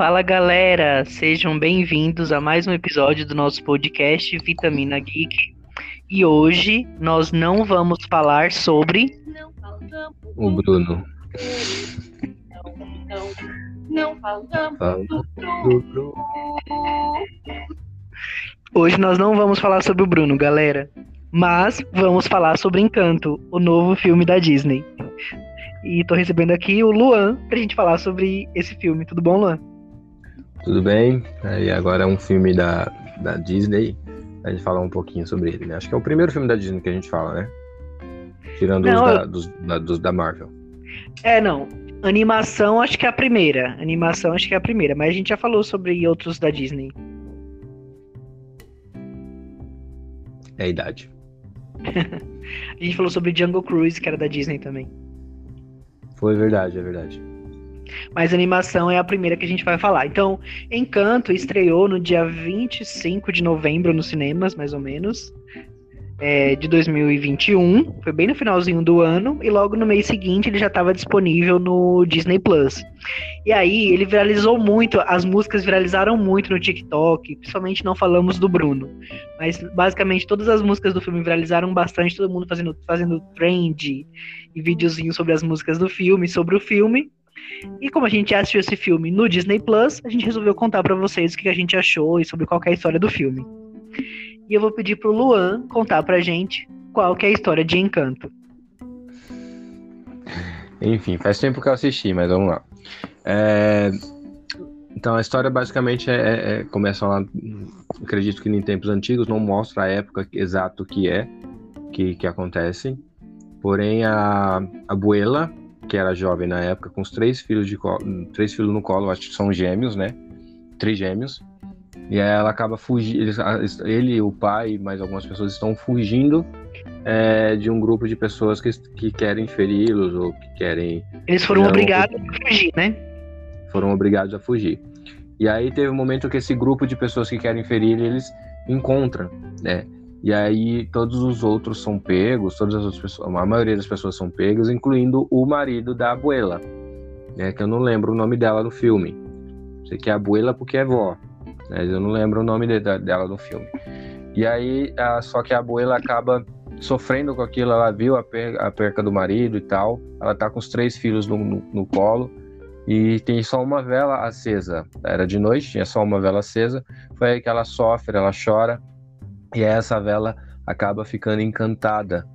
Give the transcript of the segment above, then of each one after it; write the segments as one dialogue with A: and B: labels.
A: Fala galera, sejam bem-vindos a mais um episódio do nosso podcast Vitamina Geek. E hoje nós não vamos falar sobre.
B: O Bruno.
C: Não, não, não falamos do Bruno.
A: Hoje nós não vamos falar sobre o Bruno, galera. Mas vamos falar sobre Encanto, o novo filme da Disney. E tô recebendo aqui o Luan pra gente falar sobre esse filme. Tudo bom, Luan?
B: Tudo bem? E agora é um filme da, da Disney. A gente falar um pouquinho sobre ele, né? Acho que é o primeiro filme da Disney que a gente fala, né? Tirando
A: Não,
B: os da, dos, da, dos da Marvel.
A: É, não. Animação acho que é a primeira. Animação acho que é a primeira, mas a gente já falou sobre outros da Disney.
B: É a idade.
A: A gente falou sobre Jungle Cruise, que era da Disney também.
B: Foi verdade, é verdade.
A: Mas animação é a primeira que a gente vai falar. Então, Encanto estreou no dia 25 de novembro nos cinemas, mais ou menos, é, de 2021. Foi bem no finalzinho do ano. E logo no mês seguinte ele já estava disponível no Disney Plus. E aí ele viralizou muito, as músicas viralizaram muito no TikTok, principalmente não falamos do Bruno. Mas basicamente todas as músicas do filme viralizaram bastante, todo mundo fazendo, fazendo trend e videozinho sobre as músicas do filme, sobre o filme. E como a gente assistiu esse filme no Disney Plus, a gente resolveu contar pra vocês o que a gente achou e sobre qual é a história do filme. E eu vou pedir pro Luan contar pra gente qual é a história de Encanto.
B: Enfim, faz tempo que eu assisti, mas vamos lá. É, Então a história basicamente é, é- é- começa lá, acredito que em tempos antigos, não mostra a época exato que é que, que acontece. Porém a abuela, que era jovem na época, com os três filhos de colo, três filhos no colo, acho que são gêmeos, né? Trigêmeos. E aí ela acaba fugindo, ele, o pai e mais algumas pessoas estão fugindo é, de um grupo de pessoas que, que querem feri-los ou que querem
A: Eles foram
B: Não,
A: obrigados a fugir, né?
B: foram obrigados a fugir. E aí teve um momento que esse grupo de pessoas que querem ferir eles encontram, né? E aí todos os outros são pegos, todas as outras pessoas, a maioria das pessoas são pegas, incluindo o marido da abuela, né? Que eu não lembro o nome dela no filme. Sei que é abuela porque é vó, mas eu não lembro o nome de- dela no filme. E aí, ah, só que a abuela acaba sofrendo com aquilo, ela viu a, per- a perca do marido e tal, ela tá com os três filhos no- no- no colo, e tem só uma vela acesa. Era de noite, tinha só uma vela acesa. Foi aí que ela sofre, ela chora, e essa vela acaba ficando encantada,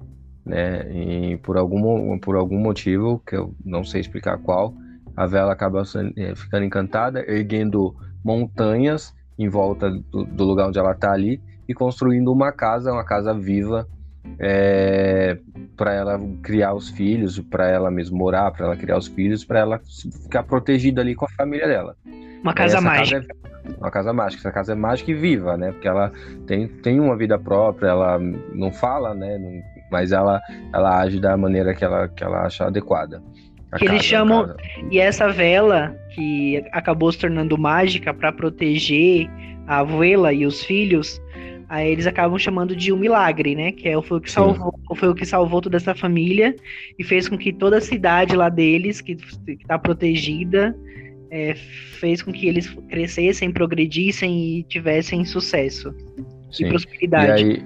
B: né? E por algum, por algum motivo, que eu não sei explicar qual, a vela acaba eh, ficando encantada, erguendo montanhas em volta do, do lugar onde ela está ali e construindo uma casa, uma casa viva, para ela criar os filhos, para ela mesmo morar, para ela criar os filhos, para ela ficar protegida ali com a família dela.
A: Uma casa mágica.
B: é uma casa mágica. Essa casa é mágica e viva, né? Porque ela tem, tem uma vida própria, ela não fala, né? Não- mas ela, ela age da maneira que ela, que ela acha adequada.
A: Que eles
B: casa, a
A: chamam-
B: casa.
A: E essa vela, que acabou se tornando mágica para proteger a abuela e os filhos, aí eles acabam chamando de um milagre, né? Que é, o- foi, o que
B: Sim.
A: salvou, foi o que salvou toda essa família e fez com que toda a cidade lá deles, que está protegida, é, fez com que eles crescessem, progredissem e tivessem sucesso e
B: Sim. E
A: prosperidade.
B: aí,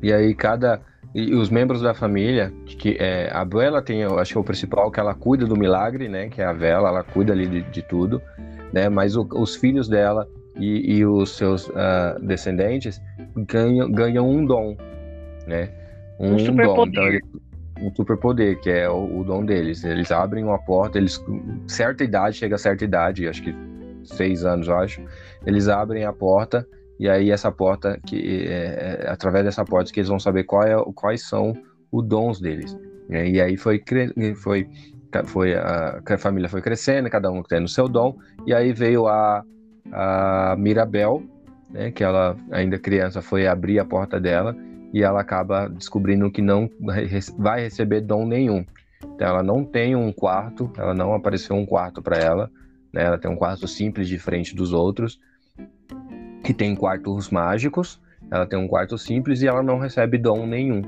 B: e aí cada. E os membros da família, que é, a abuela tem, eu acho que é o principal, que ela cuida do milagre, né? Que é a vela, ela cuida ali de, de tudo, né? Mas o- os filhos dela e, e os seus ah, descendentes ganham, ganham um dom, né?
A: Um
B: dom,
A: superpoder.
B: então um superpoder, que é o, o dom deles. Eles abrem uma porta, eles certa idade, chega a certa idade, acho que seis anos, eu acho, eles abrem a porta e aí essa porta que é, é através dessa porta que eles vão saber qual é, quais são os dons deles. E aí foi foi foi a, a família foi crescendo, cada um tendo seu dom e aí veio a a Mirabel, né, que ela ainda criança foi abrir a porta dela e ela acaba descobrindo que não vai rece- vai receber dom nenhum. Então ela não tem um quarto, ela não apareceu um quarto para ela, né? Ela tem um quarto simples diferente dos outros, que tem quartos mágicos. Ela tem um quarto simples e ela não recebe dom nenhum.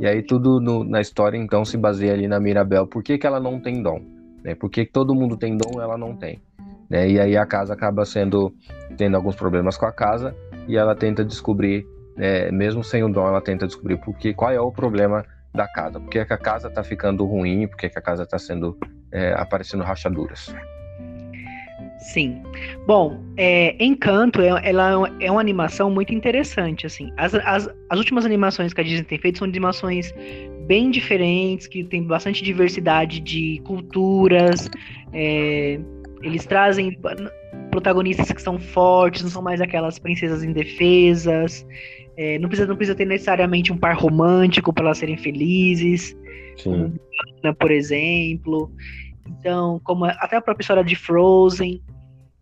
B: E aí tudo no- na história então se baseia ali na Mirabel. Por que, que ela não tem dom? Né? Por que que todo mundo tem dom ela não tem? né? E aí a casa acaba sendo tendo alguns problemas com a casa e ela tenta descobrir, é, mesmo sem o dom, ela tenta descobrir porque qual é o problema da casa, por que, a casa está ficando ruim, por que, a casa está sendo é, aparecendo rachaduras.
A: Sim. Bom, é, Encanto é, ela é uma animação muito interessante, assim. As, as, as últimas animações que a Disney tem feito são animações bem diferentes, que tem bastante diversidade de culturas. É, eles trazem protagonistas que são fortes, não são mais aquelas princesas indefesas. É, não, precisa, não precisa ter necessariamente um par romântico para elas serem felizes. Sim. Como, por exemplo. Então, como até a própria história de Frozen,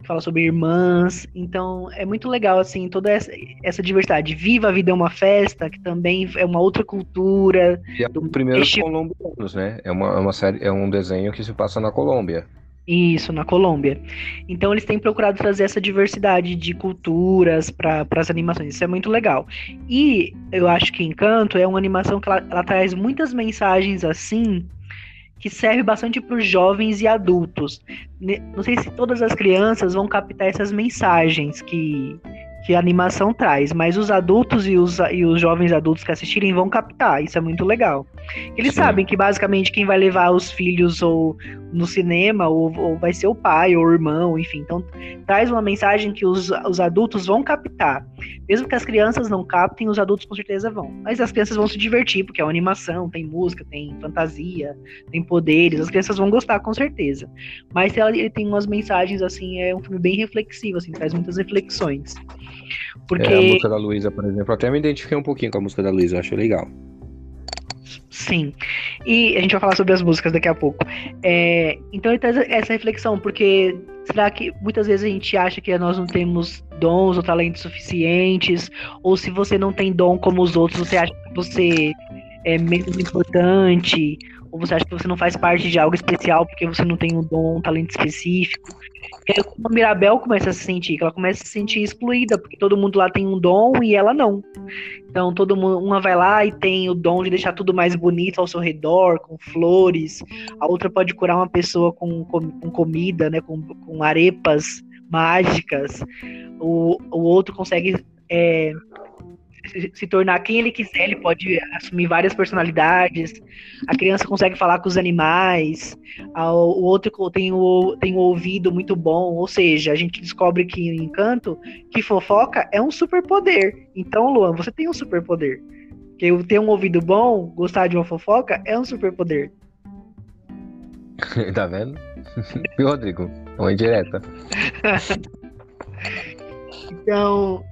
A: que fala sobre irmãs. Então, é muito legal, assim, toda essa, essa diversidade. Viva a Vida é uma Festa, que também é uma outra cultura.
B: E é o primeiro este... colombianos, né? É uma, é uma série, é um desenho que se passa na Colômbia.
A: Isso, na Colômbia. Então eles têm procurado trazer essa diversidade de culturas para as animações. Isso é muito legal. E eu acho que Encanto é uma animação que ela, ela traz muitas mensagens assim que serve bastante para os jovens e adultos. Não sei se todas as crianças vão captar essas mensagens que, que a animação traz, mas os adultos e os, e os jovens adultos que assistirem vão captar, isso é muito legal. Eles Sim. sabem que basicamente quem vai levar os filhos ou no cinema ou, ou, vai ser o pai ou o irmão, enfim. Então traz uma mensagem que os, os adultos vão captar. Mesmo que as crianças não captem, os adultos com certeza vão. Mas as crianças vão se divertir, porque é uma animação, tem música, tem fantasia, tem poderes, as crianças vão gostar com certeza. Mas ele tem umas mensagens assim, é um filme bem reflexivo, assim, traz muitas reflexões. Porque... É,
B: a música da Luísa, por exemplo, até me identifiquei um pouquinho com a música da Luísa, acho legal.
A: Sim. E a gente vai falar sobre as músicas daqui a pouco. É, então ele traz essa reflexão, porque será que muitas vezes a gente acha que nós não temos dons ou talentos suficientes? Ou se você não tem dom como os outros, você acha que você é menos importante? Ou você acha que você não faz parte de algo especial porque você não tem um dom, um talento específico? E aí, a Mirabel começa a se sentir, que ela começa a se sentir excluída, porque todo mundo lá tem um dom e ela não. Então todo mundo, uma vai lá e tem o dom de deixar tudo mais bonito ao seu redor, com flores. A outra pode curar uma pessoa com, com, com comida, né, com, com arepas mágicas. O, o outro consegue é, se, tornar quem ele quiser, ele pode assumir várias personalidades. A criança consegue falar com os animais, o outro tem o, tem o ouvido muito bom, ou seja, a gente descobre que em Encanto, que fofoca é um superpoder. Então, Luan, você tem um superpoder. Que ter um ouvido bom, gostar de uma fofoca, é um superpoder.
B: tá vendo? E Rodrigo? Uma indireta.
A: então,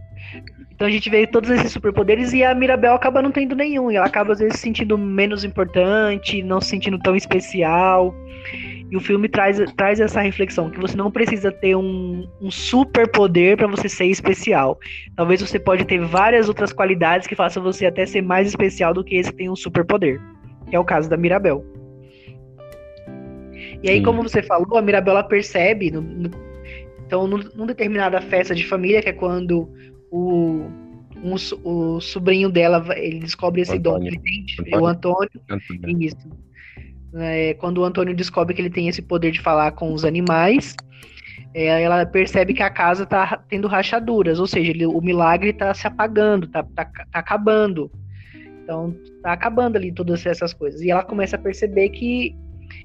A: então a gente vê todos esses superpoderes e a Mirabel acaba não tendo nenhum. E ela acaba às vezes se sentindo menos importante, não se sentindo tão especial. E o filme traz, traz essa reflexão, que você não precisa ter um, um superpoder para você ser especial. Talvez você pode ter várias outras qualidades que façam você até ser mais especial do que esse que tem um superpoder. Que é o caso da Mirabel. E aí, Sim. como você falou, a Mirabel percebe, no, no, então, numa determinada festa de família, que é quando o, um, o sobrinho dela, ele descobre esse dom que ele tem, o Antônio, Antônio. isso. É, quando o Antônio descobre que ele tem esse poder de falar com os animais, é, ela percebe que a casa tá tendo rachaduras, ou seja, ele, o milagre tá se apagando, tá, tá, tá acabando. Então, tá acabando ali todas essas coisas. E ela começa a perceber que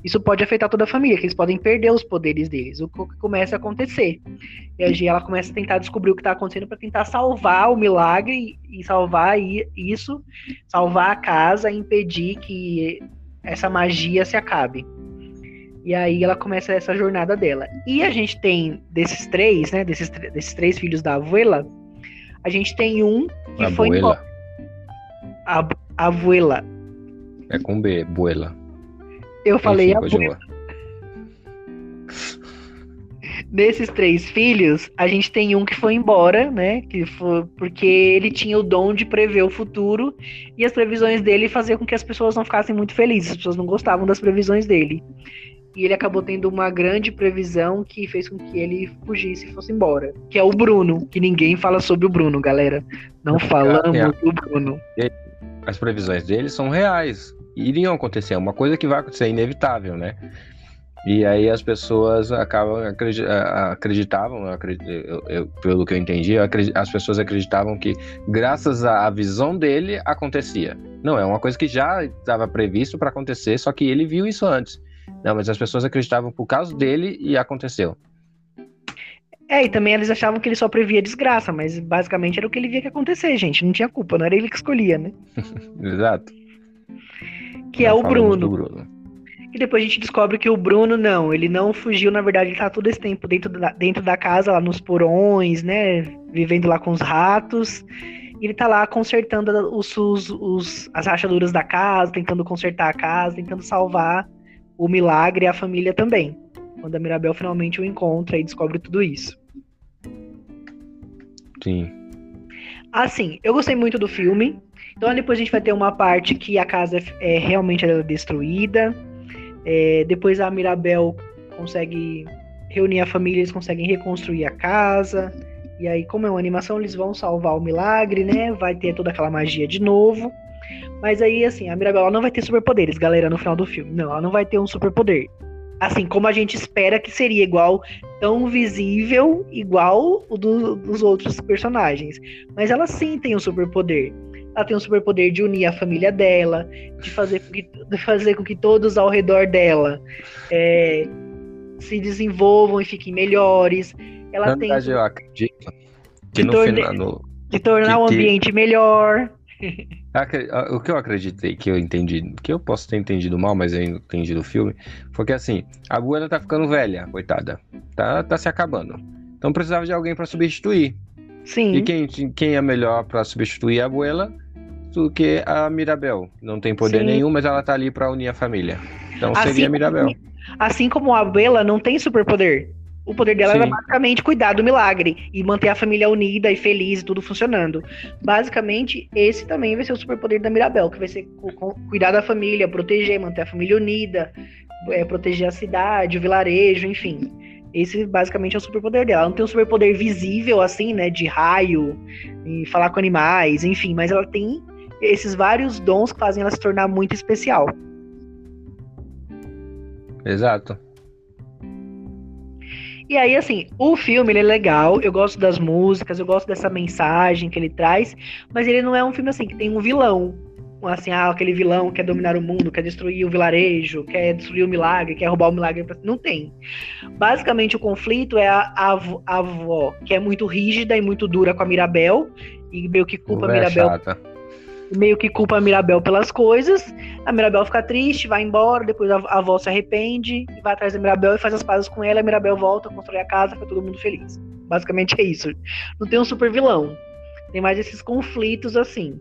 A: isso pode afetar toda a família, que eles podem perder os poderes deles. O que começa a acontecer. E a ela começa a tentar descobrir o que está acontecendo para tentar salvar o milagre e salvar isso, salvar a casa e impedir que essa magia se acabe. E aí ela começa essa jornada dela. E a gente tem desses três, né? Desses, desses três filhos da abuela, a gente tem um que
B: abuela.
A: foi embora. A, abuela.
B: É com B, abuela.
A: Eu falei Enfim, a Desses três filhos, a gente tem um que foi embora, né? Que foi porque ele tinha o dom de prever o futuro e as previsões dele faziam com que as pessoas não ficassem muito felizes, as pessoas não gostavam das previsões dele. E ele acabou tendo uma grande previsão que fez com que ele fugisse e fosse embora. Que é o Bruno, que ninguém fala sobre o Bruno, galera. Não falamos é, é. do Bruno.
B: As previsões dele são reais iriam acontecer. É uma coisa que vai acontecer, é inevitável, né? E aí as pessoas acabam acreditavam, eu eu- eu- pelo que eu entendi, eu as pessoas acreditavam que graças à visão dele acontecia. Não, é uma coisa que já estava previsto para acontecer, só que ele viu isso antes. Não, mas as pessoas acreditavam por causa dele e aconteceu.
A: É, e também eles achavam que ele só previa desgraça, mas basicamente era o que ele via que acontecer, gente. Não tinha culpa, não era ele que escolhia, né?
B: Exato.
A: Que é o Bruno.
B: Bruno.
A: E depois a gente descobre que o Bruno não, ele não fugiu, na verdade, ele tá todo esse tempo dentro da, dentro da casa, lá nos porões, né? Vivendo lá com os ratos. E ele tá lá consertando os, os, os- as rachaduras da casa, tentando consertar a casa, tentando salvar o milagre e a família também. Quando a Mirabel finalmente o encontra e descobre tudo isso.
B: Sim.
A: Assim, eu gostei muito do filme. Então depois a gente vai ter uma parte que a casa é, realmente é destruída. É, depois a Mirabel consegue reunir a família, eles conseguem reconstruir a casa. E aí, como é uma animação, eles vão salvar o milagre, né? Vai ter toda aquela magia de novo. Mas aí, assim, a Mirabel não vai ter superpoderes, galera, no final do filme. Não, ela não vai ter um superpoder. Assim, como a gente espera que seria igual, tão visível, igual o do- dos outros personagens. Mas ela sim tem um superpoder. Ela tem um superpoder de unir a família dela, de fazer com que, de fazer com que todos ao redor dela é, se desenvolvam e fiquem melhores. Ela
B: Na
A: tem
B: verdade, eu acredito que no
A: torne-
B: final. no-
A: de tornar
B: que-
A: o
B: que-
A: ambiente melhor.
B: Acre- O que eu acreditei, que eu entendi, que eu posso ter entendido mal, mas eu entendi do filme, foi que assim, a abuela tá ficando velha, coitada. Tá, tá se acabando. Então precisava de alguém pra substituir.
A: Sim.
B: E quem, quem é melhor pra substituir a abuela do que a Mirabel? Não tem poder
A: Sim.
B: nenhum, mas ela tá ali pra unir a família. Então
A: Assim
B: seria a Mirabel.
A: Assim como a Bella não tem superpoder. O poder dela
B: Sim.
A: era basicamente cuidar do milagre e manter a família unida e feliz e tudo funcionando. Basicamente, esse também vai ser o superpoder da Mirabel, que vai ser cu- cu- cuidar da família, proteger, manter a família unida, é, proteger a cidade, o vilarejo, enfim. Esse basicamente é o superpoder dela. Ela não tem um superpoder visível, assim, né? De raio, e falar com animais, enfim, mas ela tem esses vários dons que fazem ela se tornar muito especial.
B: Exato.
A: E aí, assim, o filme ele é legal, eu gosto das músicas, eu gosto dessa mensagem que ele traz, mas ele não é um filme assim que tem um vilão. Assim, ah, aquele vilão quer dominar o mundo, quer destruir o vilarejo, quer destruir o milagre, quer roubar o milagre. Não tem. Basicamente, o conflito é a, a avó- a avó, que é muito rígida e muito dura com a Mirabel, e meio que culpa a
B: Véia
A: Mirabel
B: chata.
A: meio que culpa a Mirabel pelas coisas. A Mirabel fica triste, vai embora, depois a a avó se arrepende e vai atrás da Mirabel e faz as pazes com ela. A Mirabel volta, constrói a casa, fica todo mundo feliz. Basicamente é isso. Não tem um super vilão. Tem mais esses conflitos assim.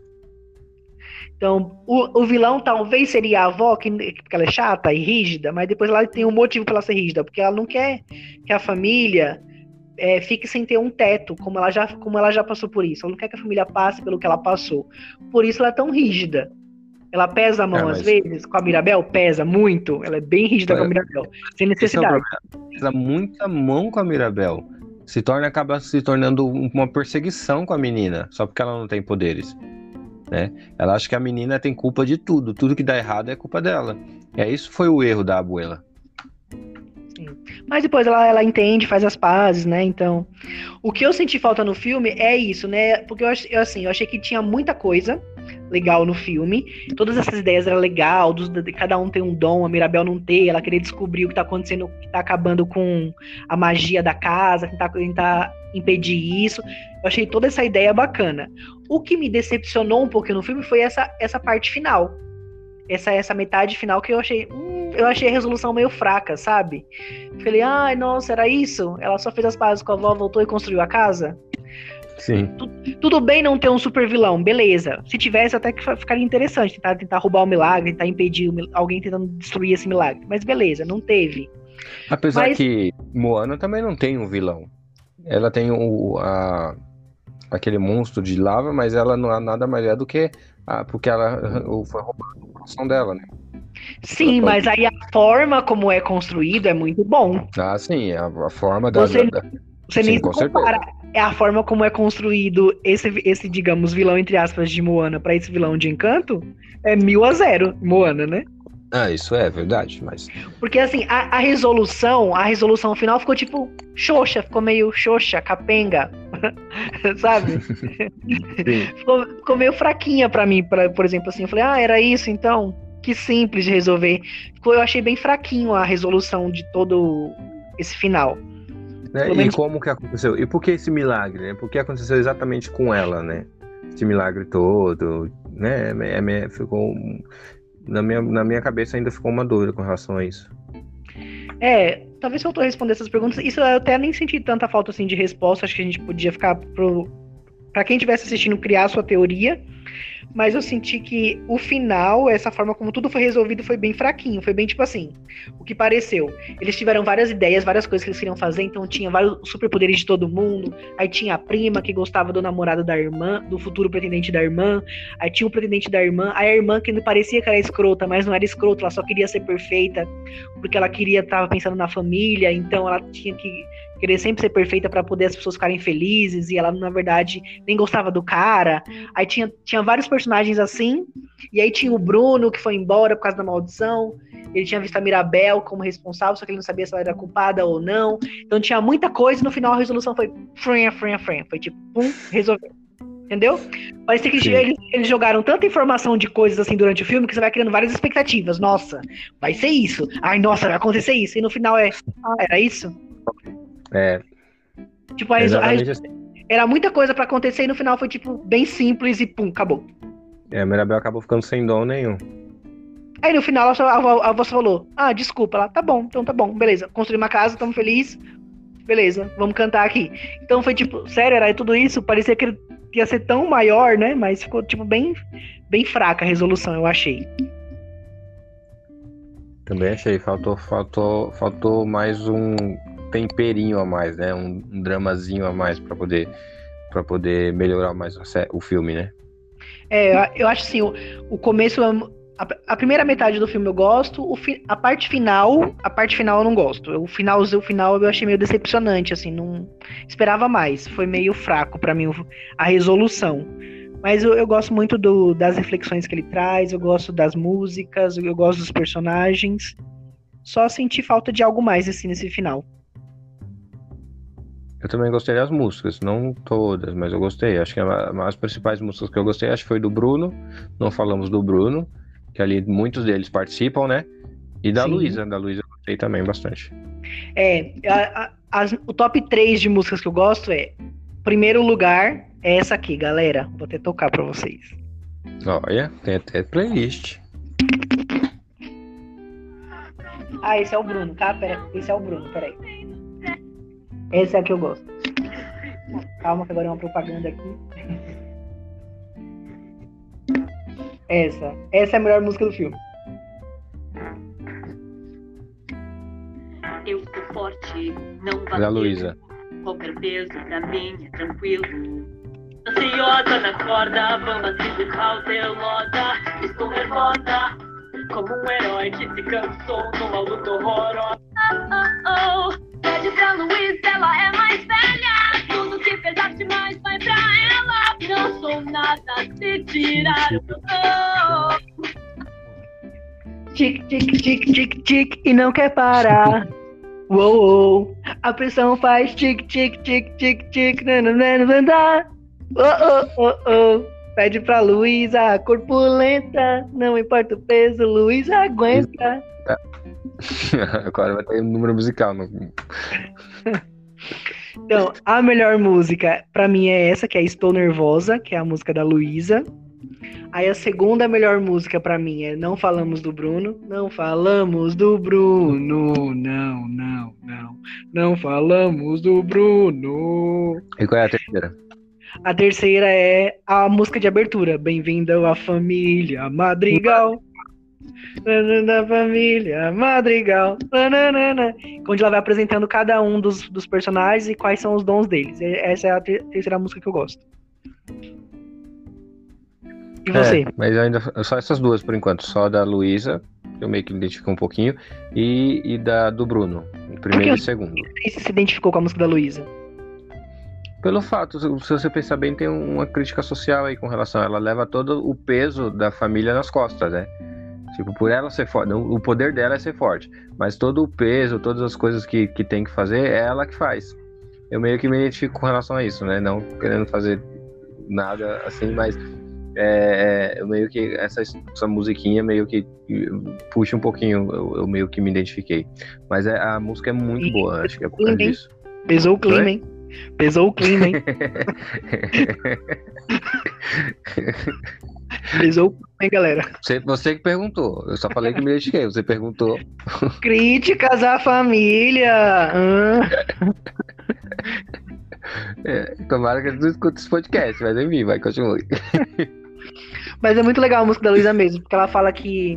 A: Então, o, o vilão talvez seria a avó, que, porque ela é chata e rígida, mas depois ela tem um motivo para ela ser rígida, porque ela não quer que a família é, fique sem ter um teto, como ela, já, como ela já passou por isso. Ela não quer que a família passe pelo que ela passou. Por isso ela é tão rígida. Ela pesa a mão
B: É,
A: às
B: mas-
A: vezes, com a Mirabel, pesa muito. Ela é bem rígida com a
B: É.
A: Mirabel, sem
B: é
A: necessidade.
B: Pesa muita mão com a Mirabel. Se torna, acaba se tornando um- uma perseguição com a menina, só porque ela não tem poderes. Né? Ela acha que a menina tem culpa de tudo. Tudo que dá errado é culpa dela. É isso foi o erro da abuela.
A: Mas depois ela, ela entende, faz as pazes, né? Então, o que eu senti falta no filme é isso, né? Porque eu, eu, assim, eu achei que tinha muita coisa legal no filme. Todas essas ideias eram legal, dos, cada um tem um dom, a Mirabel não tem, ela querer descobrir o que tá acontecendo, o que tá acabando com a magia da casa, tentar, tentar impedir isso. Eu achei toda essa ideia bacana. O que me decepcionou um pouquinho no filme foi essa, essa parte final. Essa, essa metade final que eu achei. hum, eu achei a resolução meio fraca, sabe? Falei, ai, nossa, era isso? Ela só fez as pazes com a avó, voltou e construiu a casa?
B: Sim.
A: Tudo bem não ter um super vilão, beleza. Se tivesse, até que ficaria interessante tentar, tentar roubar o milagre, tentar impedir o alguém tentando destruir esse milagre. Mas beleza, não teve.
B: Apesar
A: Mas-
B: que Moana também não tem um vilão. Ela tem o, a, aquele monstro de lava, mas ela não é nada mais é do que a, porque ela o- foi roubado o coração dela, né?
A: Sim, mas aí a forma como é construído é muito bom.
B: Ah, sim, a, a forma da,
A: Você-
B: da-
A: Você
B: Sim,
A: nem
B: com
A: compara. É a forma como é construído esse, esse, digamos, vilão, entre aspas, de Moana pra esse vilão de Encanto. É mil a zero, Moana, né?
B: Ah, isso é verdade, mas.
A: Porque assim, a, a resolução, a resolução final ficou tipo xoxa, ficou meio xoxa, capenga. Sabe? ficou, ficou, meio fraquinha para mim, pra, por exemplo, assim. Eu falei, ah, era isso então? Que simples de resolver. Ficou, eu achei bem fraquinho a resolução de todo esse final.
B: Né? E como que aconteceu? E por que esse milagre? Né? Por que aconteceu exatamente com ela, né? Esse milagre todo, né? É, é, ficou na minha, na minha cabeça ainda ficou uma dúvida com relação a isso.
A: É, talvez faltou responder essas perguntas. Isso eu até nem senti tanta falta assim de resposta. Acho que a gente podia ficar pro. Pra quem estivesse assistindo, criar sua teoria mas eu senti que o final, essa forma como tudo foi resolvido, foi bem fraquinho. Foi bem tipo assim, o que pareceu. Eles tiveram várias ideias, várias coisas que eles queriam fazer, então tinha vários superpoderes de todo mundo. Aí tinha a prima que gostava do namorado da irmã, do futuro pretendente da irmã. Aí tinha o pretendente da irmã. Aí a irmã que parecia que era escrota, mas não era escrota, ela só queria ser perfeita, porque ela queria, tava pensando na família, então ela tinha que querer sempre ser perfeita para poder as pessoas ficarem felizes, e ela, na verdade, nem gostava do cara. Aí tinha, tinha vários personagens assim, e aí tinha o Bruno, que foi embora por causa da maldição. Ele tinha visto a Mirabel como responsável, só que ele não sabia se ela era culpada ou não. Então tinha muita coisa, e no final a resolução foi frenha, frenha, frenha. Foi tipo, pum, resolveu. Entendeu? Parece que eles, eles, jogaram tanta informação de coisas assim durante o filme que você vai criando várias expectativas. Nossa, vai ser isso. Ai, nossa, vai acontecer isso. E no final é. Ah, era isso?
B: É.
A: Tipo, assim. era muita coisa para acontecer e no final foi, tipo, bem simples e pum, acabou.
B: É, a Mirabel acabou ficando sem dom nenhum.
A: Aí no final a, avó falou: Ah, desculpa. Ela, tá bom, então tá bom, beleza. Construí uma casa, tamo feliz. Beleza, vamos cantar aqui. Então foi tipo, sério, era tudo isso? Parecia que ia ser tão maior, né? Mas ficou, tipo, bem, bem fraca a resolução, eu achei.
B: Também achei, faltou, faltou, faltou mais um temperinho a mais, né? Um, um dramazinho a mais para poder para poder melhorar mais o filme, né?
A: É, eu acho assim, o, o começo a, a, primeira metade do filme eu gosto, o fi, a parte final, a parte final eu não gosto. O final, o final eu achei meio decepcionante, assim, não esperava mais, foi meio fraco para mim a resolução. Mas eu, eu gosto muito do, das reflexões que ele traz, eu gosto das músicas, eu gosto dos personagens. Só senti falta de algo mais assim nesse final.
B: Eu também gostei das músicas, não todas, mas eu gostei. Acho que as principais músicas que eu gostei, acho que foi do Bruno. Não falamos do Bruno, que ali muitos deles participam, né? E da Luísa, da Luísa eu gostei também bastante.
A: É, a, a, o top 3 de músicas que eu gosto é. Primeiro lugar é essa aqui, galera. Vou até tocar pra vocês.
B: Olha, tem até playlist.
A: Ah, esse é o Bruno, tá? Pera, esse é o Bruno, peraí. Essa é a que eu gosto. Calma que agora é uma propaganda aqui. Essa. Essa é a melhor música do filme.
C: Eu sou forte, não vale.
B: Da Luísa.
C: Qualquer peso pra mim é tranquilo. Ansiosa na corda, bamba tribo cautelosa. Estou nervosa, como um herói que se cansou numa luta horrorosa. Oh, oh, oh. Pede pra Luiz, ela é mais velha. Tudo que pesar demais vai pra ela. Não sou nada se tirar o meu
A: Tic, tic, tic, tic, tic, e não quer parar. Uou, uou. A pressão faz tic, tic, tic, tic, tic, nananana. Oh, oh, oh, oh. Pede pra Luísa, corpulenta, não importa o peso, Luísa aguenta.
B: Agora vai ter um número musical. No...
A: então, a melhor música para mim é essa, que é Estou Nervosa, que é a música da Luísa. Aí a segunda melhor música para mim é Não Falamos do Bruno. Não falamos do Bruno. Não, não, não. Não falamos do Bruno.
B: E qual é a terceira?
A: A terceira é a música de abertura. Bem-vindo à família Madrigal da família Madrigal. Nananana. Onde ela vai apresentando cada um dos, dos personagens e quais são os dons deles. Essa é a terceira música que eu gosto. E você?
B: É, mas ainda só essas duas por enquanto. Só da Luísa, eu meio que me identifico um pouquinho, e, e da do Bruno, primeiro e segundo.
A: Você se identificou com a música da Luísa?
B: Pelo fato, se você pensar bem, tem uma crítica social aí com relação a ela leva todo o peso da família nas costas, né? Tipo, por ela ser forte, o poder dela é ser forte, mas todo o peso, todas as coisas que, que tem que fazer, é ela que faz. Eu meio que me identifico com relação a isso, né? Não querendo fazer nada assim, mas é, é, eu meio que essa, essa musiquinha meio que puxa um pouquinho, eu, eu meio que me identifiquei. Mas é, a música é muito boa, acho que é por causa disso.
A: Pesou o clima, hein? Pesou o clima, hein? Clima, hein, galera?
B: Você, você que perguntou. Eu só falei que me identifiquei. Você perguntou.
A: Críticas à família. Ah.
B: É, tomara que eles não escutem esse podcast, mas enfim, vai, continue.
A: Mas é muito legal a música da Luísa mesmo, porque ela fala que,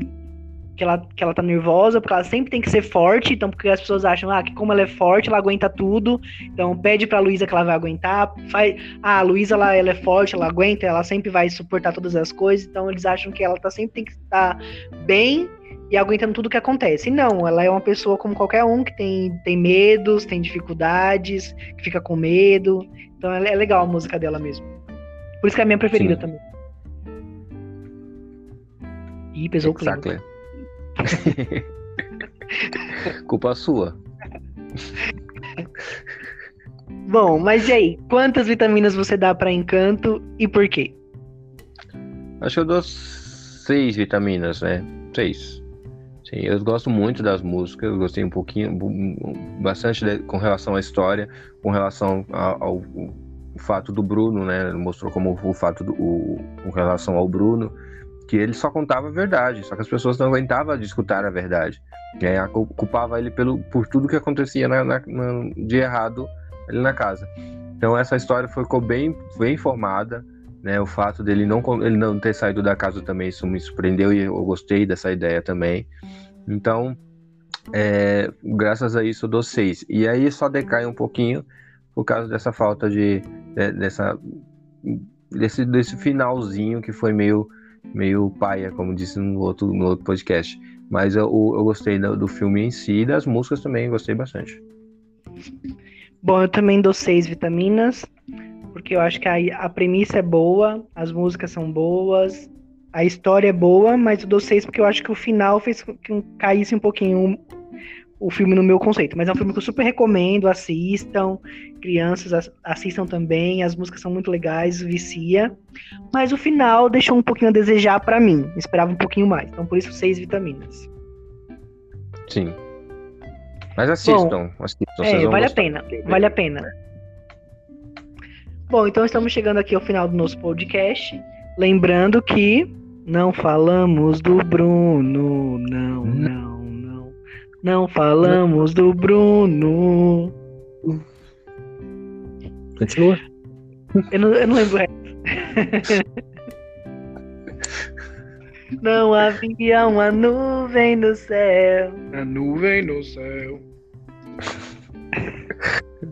A: que, ela, que ela tá nervosa, porque ela sempre tem que ser forte, então porque as pessoas acham ah, que como ela é forte, ela aguenta tudo, então pede pra Luísa que ela vai aguentar, faz, ah, a Luísa ela, ela é forte, ela aguenta, ela sempre vai suportar todas as coisas, então eles acham que ela tá, sempre tem que estar bem e aguentando tudo que acontece. E não, ela é uma pessoa como qualquer um que tem, tem medos, tem dificuldades, que fica com medo. Então é, é legal a música dela mesmo. Por isso que é a minha preferida Sim. também. Ih, pesou exactly. o
B: clima. Culpa sua.
A: Bom, mas e aí? Quantas vitaminas você dá para Encanto e por quê?
B: Acho que eu dou seis vitaminas, né? Seis. Sim, eu gosto muito das músicas, eu gostei um pouquinho, bastante de, com relação à história, com relação ao, ao, ao fato do Bruno, né? Mostrou como o fato do, o, com relação ao Bruno, que ele só contava a verdade, só que as pessoas não aguentavam de escutar a verdade. E culpava ele pelo, por tudo que acontecia na, na, na, de errado ali na casa. Então essa história ficou bem, bem formada, né? O fato dele não, ele não ter saído da casa também, isso me surpreendeu e eu gostei dessa ideia também. Então, é, graças a isso eu dou seis. E aí só decai um pouquinho por causa dessa falta de, de dessa desse, desse finalzinho que foi meio meio paia, como disse no outro, no outro podcast. Mas eu, eu gostei do, do filme em si e das músicas também, gostei bastante.
A: Bom, eu também dou seis vitaminas, porque eu acho que a, a premissa é boa, as músicas são boas, a história é boa, mas eu dou seis porque eu acho que o final fez que caísse um pouquinho o filme no meu conceito. Mas é um filme que eu super recomendo, assistam, crianças assistam também, as músicas são muito legais, vicia. Mas o final deixou um pouquinho a desejar para mim, esperava um pouquinho mais. Então por isso seis vitaminas.
B: Sim. Mas assistam, Bom, assistam.
A: É, vale a pena, vale a pena. Bom, então estamos chegando aqui ao final do nosso podcast. Lembrando que não falamos do Bruno, não, não. Não falamos do Bruno.
B: Continua.
A: Eu não, eu não lembro. não havia uma nuvem no céu.
D: A nuvem no céu.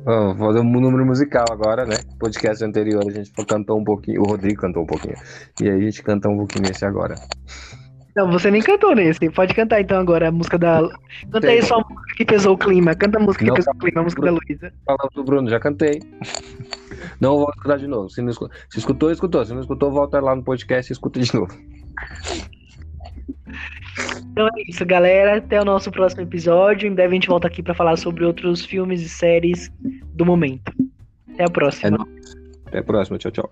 B: Vamos fazer um número musical agora, né? Podcast anterior a gente cantou um pouquinho, o Rodrigo cantou um pouquinho. E aí a gente canta um pouquinho nesse agora.
A: Não, você nem cantou nesse. Pode cantar então agora a música da. Canta aí só a música que pesou o clima. Canta a música que pesou o clima, a música da Luísa.
B: Falando do Bruno, já cantei. Não vou escutar de novo. Se, não escutou, se escutou, escutou. Se não escutou, volta lá no podcast e escuta de novo.
A: Então é isso, galera. Até o nosso próximo episódio. Em breve a gente volta aqui para falar sobre outros filmes e séries do momento. Até a próxima.
B: É Até a próxima. Tchau, tchau.